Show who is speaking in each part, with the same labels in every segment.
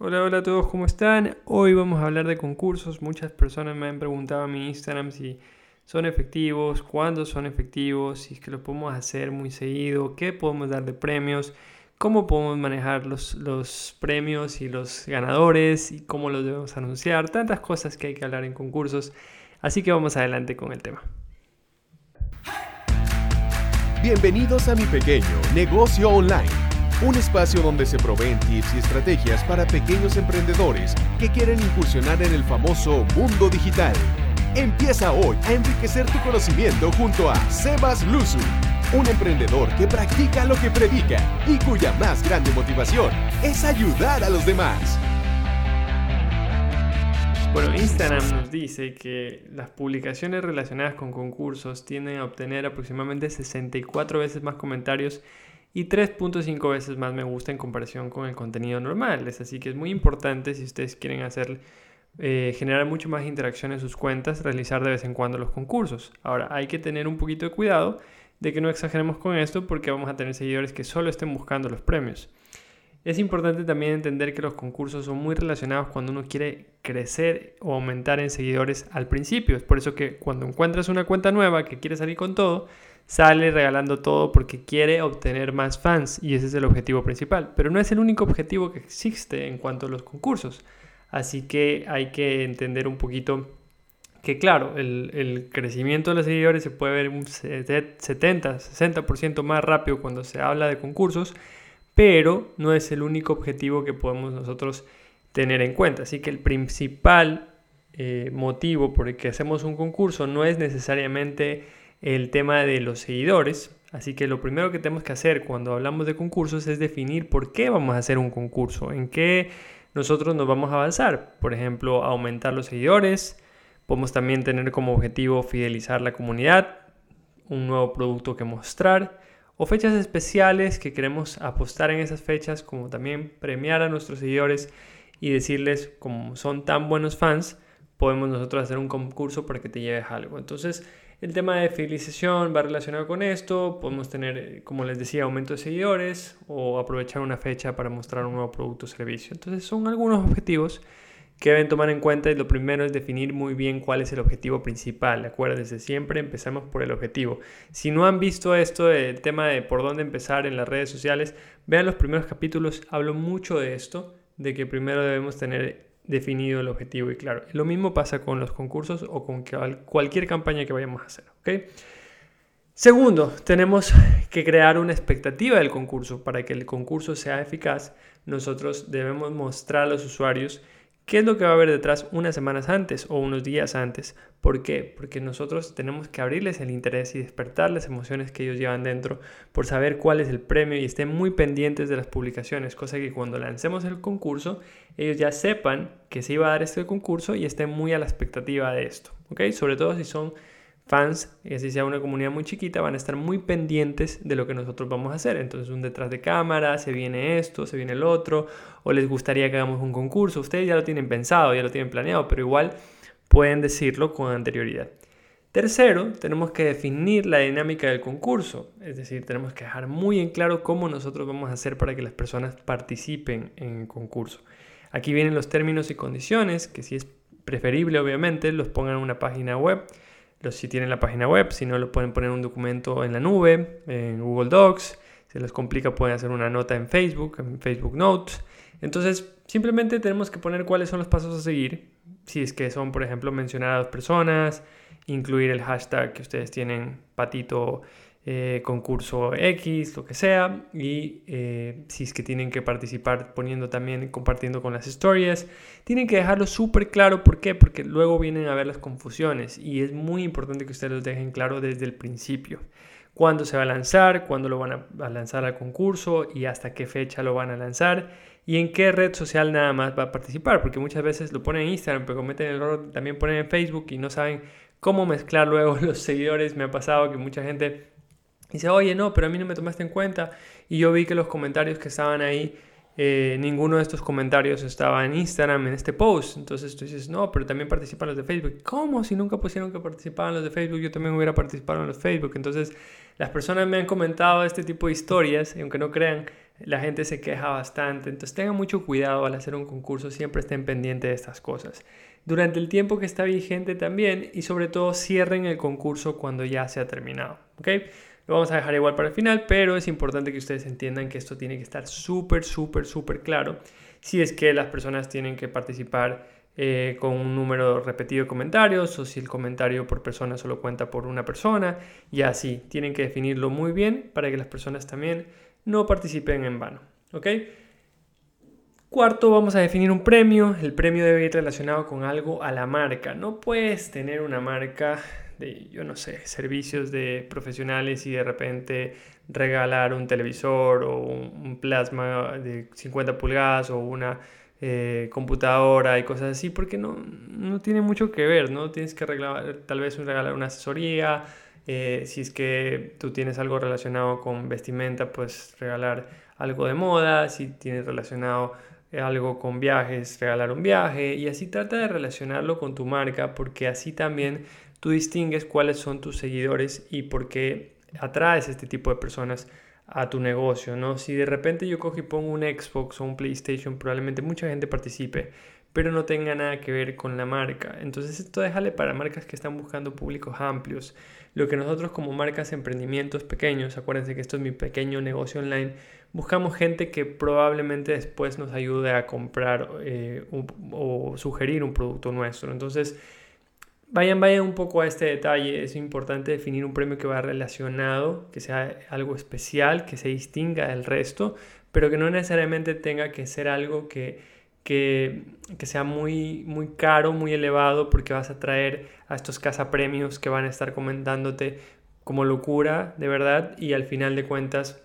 Speaker 1: Hola, hola a todos, ¿cómo están? Hoy vamos a hablar de concursos. Muchas personas me han preguntado en mi Instagram si son efectivos, cuándo son efectivos, si es que lo podemos hacer muy seguido, qué podemos dar de premios, cómo podemos manejar los, los premios y los ganadores y cómo los debemos anunciar, tantas cosas que hay que hablar en concursos. Así que vamos adelante con el tema.
Speaker 2: Bienvenidos a mi pequeño negocio online un espacio donde se proveen tips y estrategias para pequeños emprendedores que quieren incursionar en el famoso mundo digital. Empieza hoy a enriquecer tu conocimiento junto a Sebas Luzu, un emprendedor que practica lo que predica y cuya más grande motivación es ayudar a los demás.
Speaker 1: Bueno, Instagram nos dice que las publicaciones relacionadas con concursos tienden a obtener aproximadamente 64 veces más comentarios y 3.5 veces más me gusta en comparación con el contenido normal. Es así que es muy importante si ustedes quieren hacer eh, generar mucho más interacción en sus cuentas, realizar de vez en cuando los concursos. Ahora, hay que tener un poquito de cuidado de que no exageremos con esto porque vamos a tener seguidores que solo estén buscando los premios. Es importante también entender que los concursos son muy relacionados cuando uno quiere crecer o aumentar en seguidores al principio. Es por eso que cuando encuentras una cuenta nueva que quiere salir con todo, sale regalando todo porque quiere obtener más fans y ese es el objetivo principal. Pero no es el único objetivo que existe en cuanto a los concursos. Así que hay que entender un poquito que claro, el, crecimiento de los seguidores se puede ver un 70, 60% más rápido cuando se habla de concursos, pero no es el único objetivo que podemos nosotros tener en cuenta. Así que el principal eh, motivo por el que hacemos un concurso no es necesariamente el tema de los seguidores. Así que lo primero que tenemos que hacer cuando hablamos de concursos es definir por qué vamos a hacer un concurso, en qué nosotros nos vamos a avanzar. Por ejemplo, aumentar los seguidores. Podemos también tener como objetivo fidelizar la comunidad, un nuevo producto que mostrar o fechas especiales que queremos apostar en esas fechas, como también premiar a nuestros seguidores y decirles, como son tan buenos fans, podemos nosotros hacer un concurso para que te lleves algo. Entonces, el tema de fidelización va relacionado con esto. Podemos tener, como les decía, aumento de seguidores o aprovechar una fecha para mostrar un nuevo producto o servicio. Entonces son algunos objetivos que deben tomar en cuenta y lo primero es definir muy bien cuál es el objetivo principal. Acuérdense, siempre empezamos por el objetivo. Si no han visto esto del tema de por dónde empezar en las redes sociales, vean los primeros capítulos, hablo mucho de esto, de que primero debemos tener definido el objetivo y claro. Lo mismo pasa con los concursos o con cualquier campaña que vayamos a hacer. Segundo, tenemos que crear una expectativa del concurso. Para que el concurso sea eficaz, nosotros debemos mostrar a los usuarios ¿Qué es lo que va a haber detrás unas semanas antes o unos días antes? ¿Por qué? Porque nosotros tenemos que abrirles el interés y despertar las emociones que ellos llevan dentro por saber cuál es el premio y estén muy pendientes de las publicaciones, cosa que cuando lancemos el concurso ellos ya sepan que se iba a dar este concurso y estén muy a la expectativa de esto, ¿ok? Sobre todo si son fans, y así sea una comunidad muy chiquita, van a estar muy pendientes de lo que nosotros vamos a hacer. Entonces, un detrás de cámara, se viene esto, se viene el otro, o les gustaría que hagamos un concurso. Ustedes ya lo tienen pensado, ya lo tienen planeado, pero igual pueden decirlo con anterioridad. Tercero, tenemos que definir la dinámica del concurso, es decir, tenemos que dejar muy en claro cómo nosotros vamos a hacer para que las personas participen en el concurso. Aquí vienen los términos y condiciones, que si es preferible, obviamente, los pongan en una página web los, si tienen la página web, si no lo pueden poner un documento en la nube, en Google Docs, si les complica pueden hacer una nota en Facebook, en Facebook Notes. Entonces, simplemente tenemos que poner cuáles son los pasos a seguir, si es que son, por ejemplo, mencionar a dos personas, incluir el hashtag que ustedes tienen, patito eh, concurso X, lo que sea, y eh, si es que tienen que participar poniendo también, compartiendo con las historias, tienen que dejarlo súper claro, ¿por qué? Porque luego vienen a ver las confusiones y es muy importante que ustedes lo dejen claro desde el principio. Cuándo se va a lanzar, cuándo lo van a, lanzar al concurso y hasta qué fecha lo van a lanzar y en qué red social nada más va a participar, porque muchas veces lo ponen en Instagram, pero cometen el error, también ponen en Facebook y no saben cómo mezclar luego los seguidores. Me ha pasado que mucha gente dice, oye, no, pero a mí no me tomaste en cuenta. Y yo vi que los comentarios que estaban ahí eh, ninguno de estos comentarios estaba en Instagram, en este post. Entonces tú dices, no, pero también participan los de Facebook. ¿Cómo? Si nunca pusieron que participaban los de Facebook, yo también hubiera participado en los Facebook. Entonces las personas me han comentado este tipo de historias y aunque no crean, la gente se queja bastante. Entonces tengan mucho cuidado al hacer un concurso, siempre estén pendientes de estas cosas. Durante el tiempo que está vigente también y sobre todo cierren el concurso cuando ya se ha terminado. ¿ok? Lo vamos a dejar igual para el final, pero es importante que ustedes entiendan que esto tiene que estar súper, súper, súper claro si es que las personas tienen que participar eh, con un número repetido de comentarios o si el comentario por persona solo cuenta por una persona y así. Tienen que definirlo muy bien para que las personas también no participen en vano. ¿ok? Cuarto, vamos a definir un premio. El premio debe ir relacionado con algo a la marca. No puedes tener una marca de, yo no sé, servicios de profesionales y de repente regalar un televisor o un, plasma de 50 pulgadas o una eh, computadora y cosas así, porque no, no tiene mucho que ver, ¿no? Tienes que regalar, tal vez regalar una asesoría, eh, si es que tú tienes algo relacionado con vestimenta, pues regalar algo de moda, si tienes relacionado algo con viajes, regalar un viaje y así trata de relacionarlo con tu marca porque así también tú distingues cuáles son tus seguidores y por qué atraes este tipo de personas a tu negocio, ¿no? Si de repente yo cojo y pongo un Xbox o un PlayStation, probablemente mucha gente participe, pero no tenga nada que ver con la marca. Entonces esto déjale para marcas que están buscando públicos amplios. Lo que nosotros como marcas emprendimientos pequeños, acuérdense que esto es mi pequeño negocio online, buscamos gente que probablemente después nos ayude a comprar eh, o sugerir un producto nuestro. Entonces, Vayan, vayan un poco a este detalle. Es importante definir un premio que va relacionado, que sea algo especial, que se distinga del resto, pero que no necesariamente tenga que ser algo que, que, que sea muy, muy caro, muy elevado, porque vas a traer a estos cazapremios que van a estar comentándote como locura, de verdad, y al final de cuentas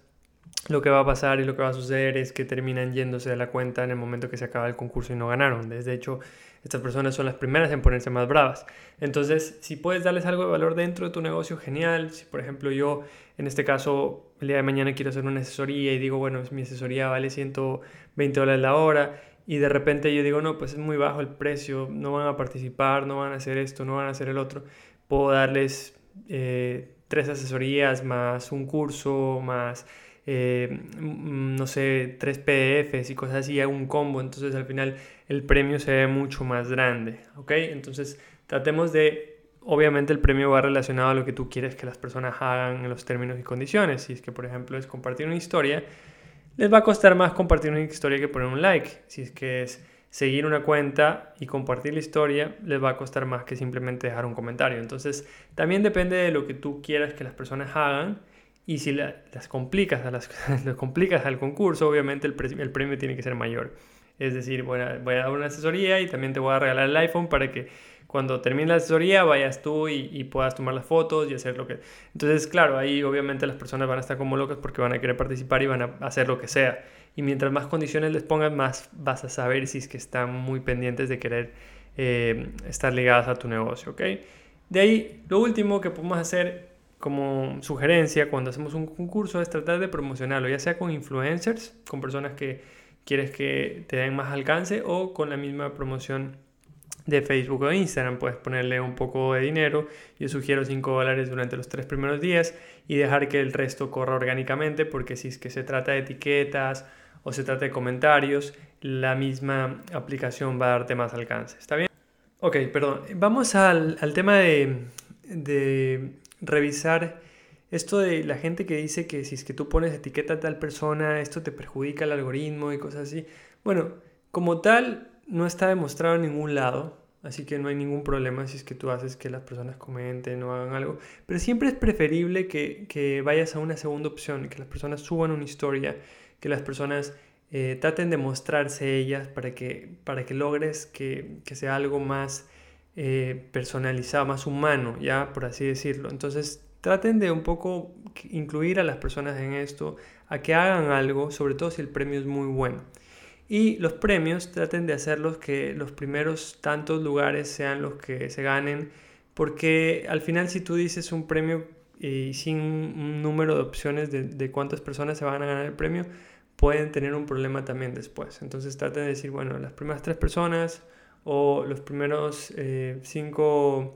Speaker 1: lo que va a pasar y lo que va a suceder es que terminan yéndose de la cuenta en el momento que se acaba el concurso y no ganaron. De hecho, estas personas son las primeras en ponerse más bravas. Entonces, si puedes darles algo de valor dentro de tu negocio, genial. Si, por ejemplo, yo en este caso, el día de mañana quiero hacer una asesoría y digo, bueno, mi asesoría vale 120 dólares la hora y de repente yo digo, no, pues es muy bajo el precio, no van a participar, no van a hacer esto, no van a hacer el otro. Puedo darles eh, tres asesorías más un curso más eh, mm, no sé, tres PDFs y cosas así, un combo, entonces al final el premio se ve mucho más grande, ¿ok? Entonces tratemos de, obviamente el premio va relacionado a lo que tú quieres que las personas hagan en los términos y condiciones, si es que por ejemplo es compartir una historia, les va a costar más compartir una historia que poner un like, si es que es seguir una cuenta y compartir la historia les va a costar más que simplemente dejar un comentario. Entonces, también depende de lo que tú quieras que las personas hagan y si las complicas, a las, complicas al concurso, obviamente el, el, premio tiene que ser mayor. Es decir, voy a, voy a, dar una asesoría y también te voy a regalar el iPhone para que cuando termine la asesoría vayas tú y, puedas tomar las fotos y hacer lo que... Entonces, claro, ahí obviamente las personas van a estar como locas porque van a querer participar y van a hacer lo que sea. Y mientras más condiciones les pongas, más vas a saber si es que están muy pendientes de querer eh, estar ligadas a tu negocio, ¿ok? De ahí, lo último que podemos hacer como sugerencia cuando hacemos un concurso es tratar de promocionarlo, ya sea con influencers, con personas que quieres que te den más alcance o con la misma promoción de Facebook o Instagram. Puedes ponerle un poco de dinero, yo sugiero 5 dólares durante los tres primeros días y dejar que el resto corra orgánicamente porque si es que se trata de etiquetas o se trata de comentarios, la misma aplicación va a darte más alcance. ¿Está bien? Ok, perdón. Vamos al, al tema de, de revisar esto de la gente que dice que si es que tú pones etiqueta a tal persona, esto te perjudica el algoritmo y cosas así. Bueno, como tal, no está demostrado en ningún lado, así que no hay ningún problema si es que tú haces que las personas comenten o hagan algo. Pero siempre es preferible que, vayas a una segunda opción, que las personas suban una historia, que las personas eh, traten de mostrarse ellas para que, para que logres que, que sea algo más eh, personalizado, más humano, ya por así decirlo. Entonces traten de un poco incluir a las personas en esto, a que hagan algo, sobre todo si el premio es muy bueno. Y los premios traten de hacerlos que los primeros tantos lugares sean los que se ganen, porque al final si tú dices un premio y sin un número de opciones de, de cuántas personas se van a ganar el premio, pueden tener un problema también después. Entonces traten de decir, bueno, las primeras tres personas o los primeros eh, cinco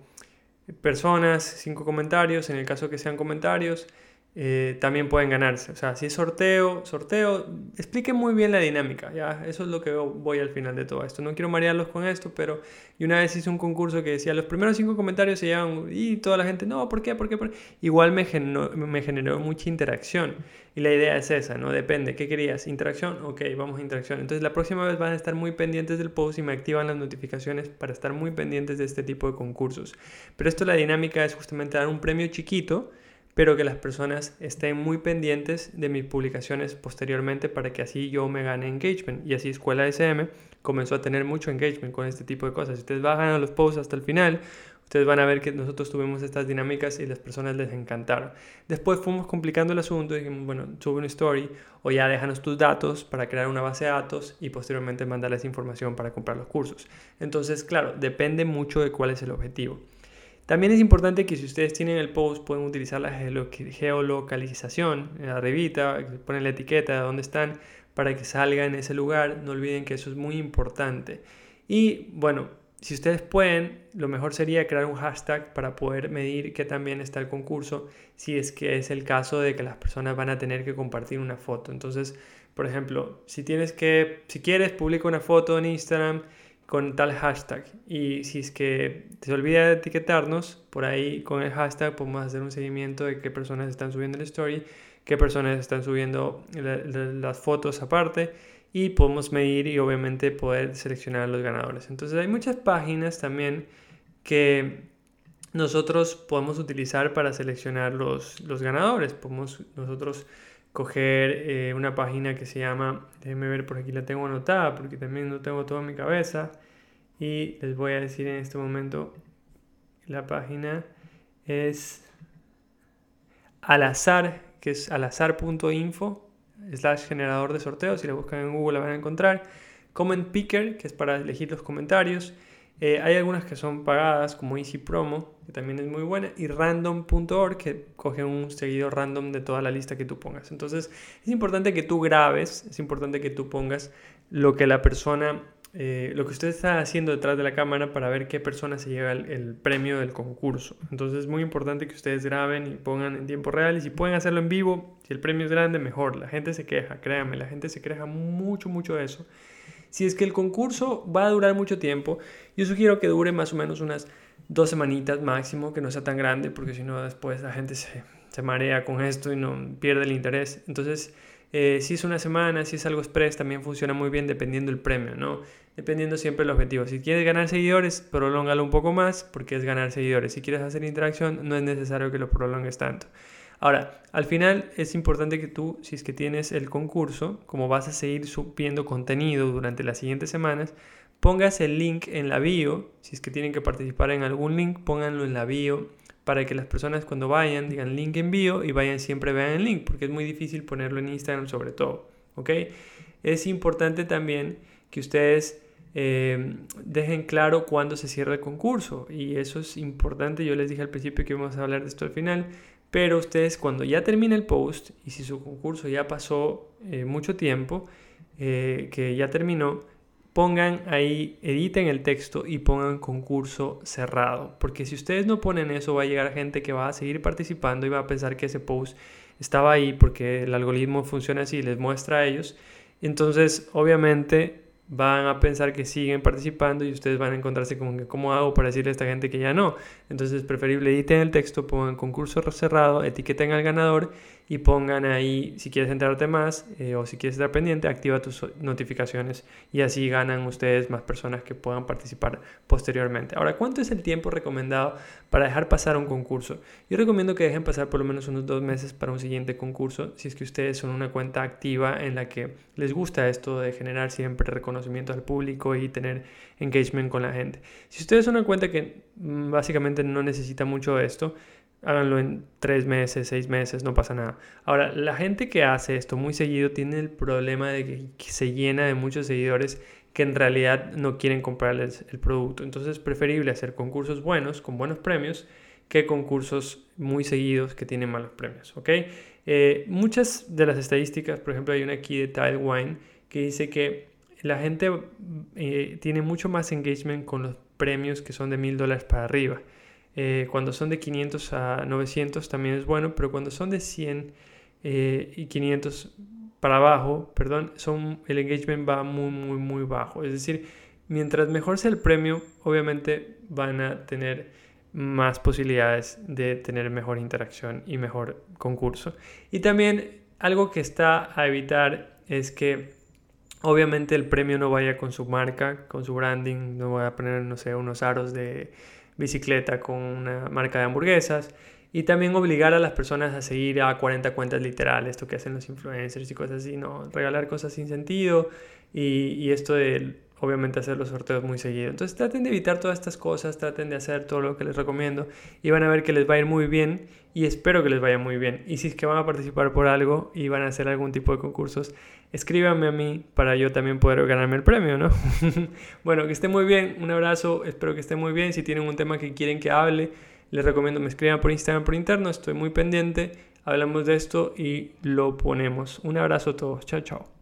Speaker 1: personas, cinco comentarios, en el caso que sean comentarios, eh, también pueden ganarse. O sea, si es sorteo, sorteo, expliquen muy bien la dinámica, ¿ya? Eso es lo que voy al final de todo esto. No quiero marearlos con esto, pero y una vez hice un concurso que decía, los primeros cinco comentarios se llevan, y toda la gente, no, ¿por qué? ¿Por qué? Igual me generó, me generó mucha interacción. Y la idea es esa, ¿no? Depende, ¿qué querías? ¿Interacción? Ok, vamos a interacción. Entonces la próxima vez van a estar muy pendientes del post y me activan las notificaciones para estar muy pendientes de este tipo de concursos. Pero esto la dinámica es justamente dar un premio chiquito, pero que las personas estén muy pendientes de mis publicaciones posteriormente para que así yo me gane engagement. Y así Escuela SM comenzó a tener mucho engagement con este tipo de cosas. Si ustedes bajan a los posts hasta el final, ustedes van a ver que nosotros tuvimos estas dinámicas y las personas les encantaron. Después fuimos complicando el asunto y dijimos, bueno, sube una story o ya déjanos tus datos para crear una base de datos y posteriormente mandarles información para comprar los cursos. Entonces, claro, depende mucho de cuál es el objetivo. También es importante que si ustedes tienen el post pueden utilizar la geolocalización la revista, ponen la etiqueta de dónde están para que salga en ese lugar. No olviden que eso es muy importante. Y bueno, si ustedes pueden, lo mejor sería crear un hashtag para poder medir que también está el concurso, si es que es el caso de que las personas van a tener que compartir una foto. Entonces, por ejemplo, si tienes que, si quieres, publica una foto en Instagram con tal hashtag. Y si es que te olvida de etiquetarnos, por ahí con el hashtag podemos hacer un seguimiento de qué personas están subiendo la story, qué personas están subiendo las fotos aparte y podemos medir y obviamente poder seleccionar los ganadores. Entonces hay muchas páginas también que nosotros podemos utilizar para seleccionar los, los ganadores. Podemos nosotros coger eh, una página que se llama, déjenme ver por aquí la tengo anotada porque también no tengo todo en mi cabeza y les voy a decir en este momento la página es al azar que es alazar.info slash generador de sorteos si la buscan en Google la van a encontrar comment picker que es para elegir los comentarios eh, hay algunas que son pagadas, como Easy Promo, que también es muy buena, y random.org, que coge un seguidor random de toda la lista que tú pongas. Entonces, es importante que tú grabes, es importante que tú pongas lo que la persona, eh, lo que usted está haciendo detrás de la cámara para ver qué persona se lleva el, premio del concurso. Entonces, es muy importante que ustedes graben y pongan en tiempo real, y si pueden hacerlo en vivo, si el premio es grande, mejor. La gente se queja, créanme, la gente se queja mucho, mucho de eso. Si es que el concurso va a durar mucho tiempo, yo sugiero que dure más o menos unas dos semanitas máximo, que no sea tan grande, porque si no después la gente se, se, marea con esto y no pierde el interés. Entonces, eh, si es una semana, si es algo express, también funciona muy bien dependiendo del premio, ¿no? Dependiendo siempre del objetivo. Si quieres ganar seguidores, prolóngalo un poco más, porque es ganar seguidores. Si quieres hacer interacción, no es necesario que lo prolongues tanto. Ahora, al final es importante que tú, si es que tienes el concurso, como vas a seguir subiendo contenido durante las siguientes semanas, pongas el link en la bio. Si es que tienen que participar en algún link, pónganlo en la bio para que las personas cuando vayan digan link en bio y vayan siempre vean el link, porque es muy difícil ponerlo en Instagram sobre todo. ¿ok? Es importante también que ustedes eh, dejen claro cuándo se cierra el concurso y eso es importante. Yo les dije al principio que íbamos a hablar de esto al final pero ustedes cuando ya termine el post y si su concurso ya pasó eh, mucho tiempo, eh, que ya terminó, pongan ahí, editen el texto y pongan concurso cerrado. Porque si ustedes no ponen eso, va a llegar gente que va a seguir participando y va a pensar que ese post estaba ahí porque el algoritmo funciona así, les muestra a ellos. Entonces, obviamente, van a pensar que siguen participando y ustedes van a encontrarse como que cómo hago para decirle a esta gente que ya no. Entonces es preferible editen el texto, pongan concurso cerrado, etiqueten al ganador y pongan ahí si quieres enterarte más eh, o si quieres estar pendiente, activa tus notificaciones y así ganan ustedes más personas que puedan participar posteriormente. Ahora, ¿cuánto es el tiempo recomendado para dejar pasar un concurso? Yo recomiendo que dejen pasar por lo menos unos dos meses para un siguiente concurso si es que ustedes son una cuenta activa en la que les gusta esto de generar siempre reconocimiento al público y tener engagement con la gente. Si ustedes son una cuenta que mm, básicamente no necesita mucho de esto, háganlo en tres meses, seis meses, no pasa nada. Ahora, la gente que hace esto muy seguido tiene el problema de que, se llena de muchos seguidores que en realidad no quieren comprarles el producto. Entonces es preferible hacer concursos buenos, con buenos premios, que concursos muy seguidos que tienen malos premios, ¿ok? Eh, muchas de las estadísticas, por ejemplo, hay una aquí de Tile Wine que dice que la gente eh, tiene mucho más engagement con los premios que son de mil dólares para arriba. Eh, cuando son de 500 a 900 también es bueno, pero cuando son de 100 y 500 para abajo, perdón, son, el engagement va muy, muy, muy bajo. Es decir, mientras mejor sea el premio, obviamente van a tener más posibilidades de tener mejor interacción y mejor concurso. Y también algo que está a evitar es que obviamente el premio no vaya con su marca, con su branding, no voy a poner, no sé, unos aros de bicicleta con una marca de hamburguesas. Y también obligar a las personas a seguir a 40 cuentas literales, esto que hacen los influencers y cosas así, ¿no? Regalar cosas sin sentido y, y esto de obviamente hacer los sorteos muy seguido. Entonces traten de evitar todas estas cosas, traten de hacer todo lo que les recomiendo y van a ver que les va a ir muy bien y espero que les vaya muy bien. Y si es que van a participar por algo y van a hacer algún tipo de concursos, escríbanme a mí para yo también poder ganarme el premio, ¿no? bueno, que esté muy bien, un abrazo, espero que esté muy bien. Si tienen un tema que quieren que hable, les recomiendo me escriban por Instagram por interno, estoy muy pendiente, hablamos de esto y lo ponemos. Un abrazo a todos, chao, chao.